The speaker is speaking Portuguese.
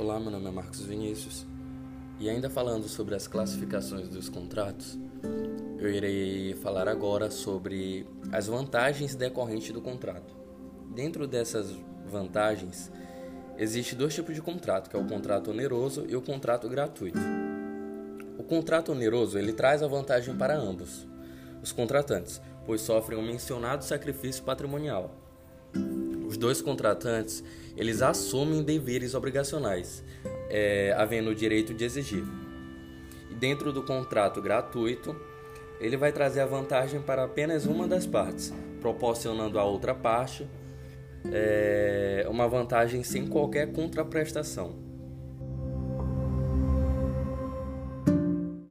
Olá, meu nome é Marcos Vinícius e ainda falando sobre as classificações dos contratos, eu irei falar agora sobre as vantagens decorrentes do contrato. Dentro dessas vantagens, existe dois tipos de contrato, que é o contrato oneroso e o contrato gratuito. O contrato oneroso ele traz a vantagem para ambos os contratantes, pois sofrem um mencionado sacrifício patrimonial. Dois contratantes eles assumem deveres obrigacionais, é, havendo o direito de exigir. E dentro do contrato gratuito, ele vai trazer a vantagem para apenas uma das partes, proporcionando à outra parte é, uma vantagem sem qualquer contraprestação.